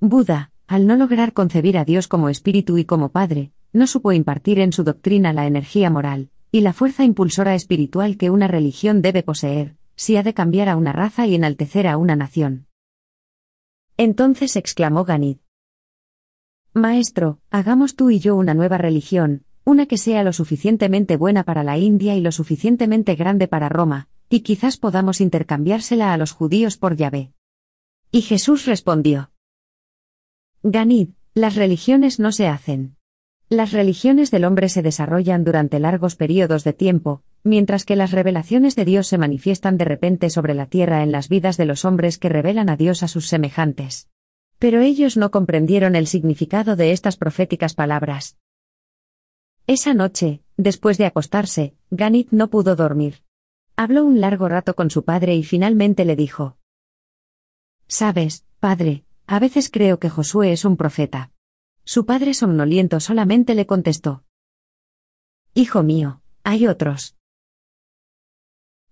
Buda, al no lograr concebir a Dios como espíritu y como Padre, no supo impartir en su doctrina la energía moral, y la fuerza impulsora espiritual que una religión debe poseer, si ha de cambiar a una raza y enaltecer a una nación. Entonces exclamó Ganid. Maestro, hagamos tú y yo una nueva religión, una que sea lo suficientemente buena para la India y lo suficientemente grande para Roma, y quizás podamos intercambiársela a los judíos por Yahvé. Y Jesús respondió. Ganid, las religiones no se hacen. Las religiones del hombre se desarrollan durante largos periodos de tiempo, mientras que las revelaciones de Dios se manifiestan de repente sobre la tierra en las vidas de los hombres que revelan a Dios a sus semejantes. Pero ellos no comprendieron el significado de estas proféticas palabras. Esa noche, después de acostarse, Ganit no pudo dormir. Habló un largo rato con su padre y finalmente le dijo. Sabes, padre, a veces creo que Josué es un profeta. Su padre somnoliento solamente le contestó. Hijo mío, hay otros.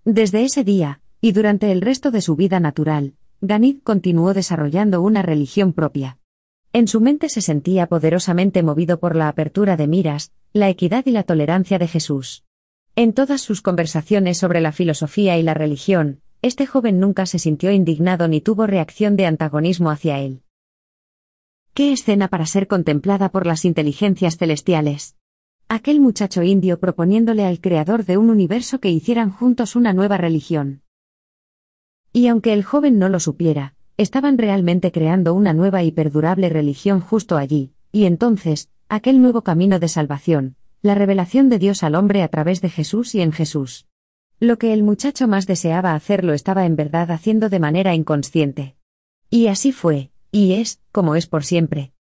Desde ese día, Y durante el resto de su vida natural, Ganit continuó desarrollando una religión propia. En su mente se sentía poderosamente movido por la apertura de miras, la equidad y la tolerancia de Jesús. En todas sus conversaciones sobre la filosofía y la religión, este joven nunca se sintió indignado ni tuvo reacción de antagonismo hacia él. ¿Qué escena para ser contemplada por las inteligencias celestiales? Aquel muchacho indio proponiéndole al creador de un universo que hicieran juntos una nueva religión. Y aunque el joven no lo supiera, estaban realmente creando una nueva y perdurable religión justo allí, y entonces, aquel nuevo camino de salvación, la revelación de Dios al hombre a través de Jesús y en Jesús. Lo que el muchacho más deseaba hacer lo estaba en verdad haciendo de manera inconsciente. Y así fue, y es, como es por siempre.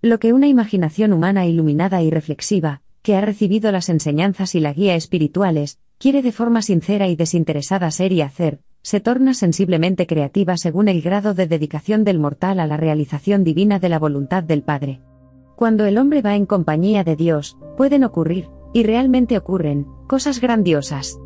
Lo que una imaginación humana iluminada y reflexiva, que ha recibido las enseñanzas y la guía espirituales, quiere de forma sincera y desinteresada ser y hacer, se torna sensiblemente creativa según el grado de dedicación del mortal a la realización divina de la voluntad del Padre. Cuando el hombre va en compañía de Dios, pueden ocurrir, y realmente ocurren, cosas grandiosas.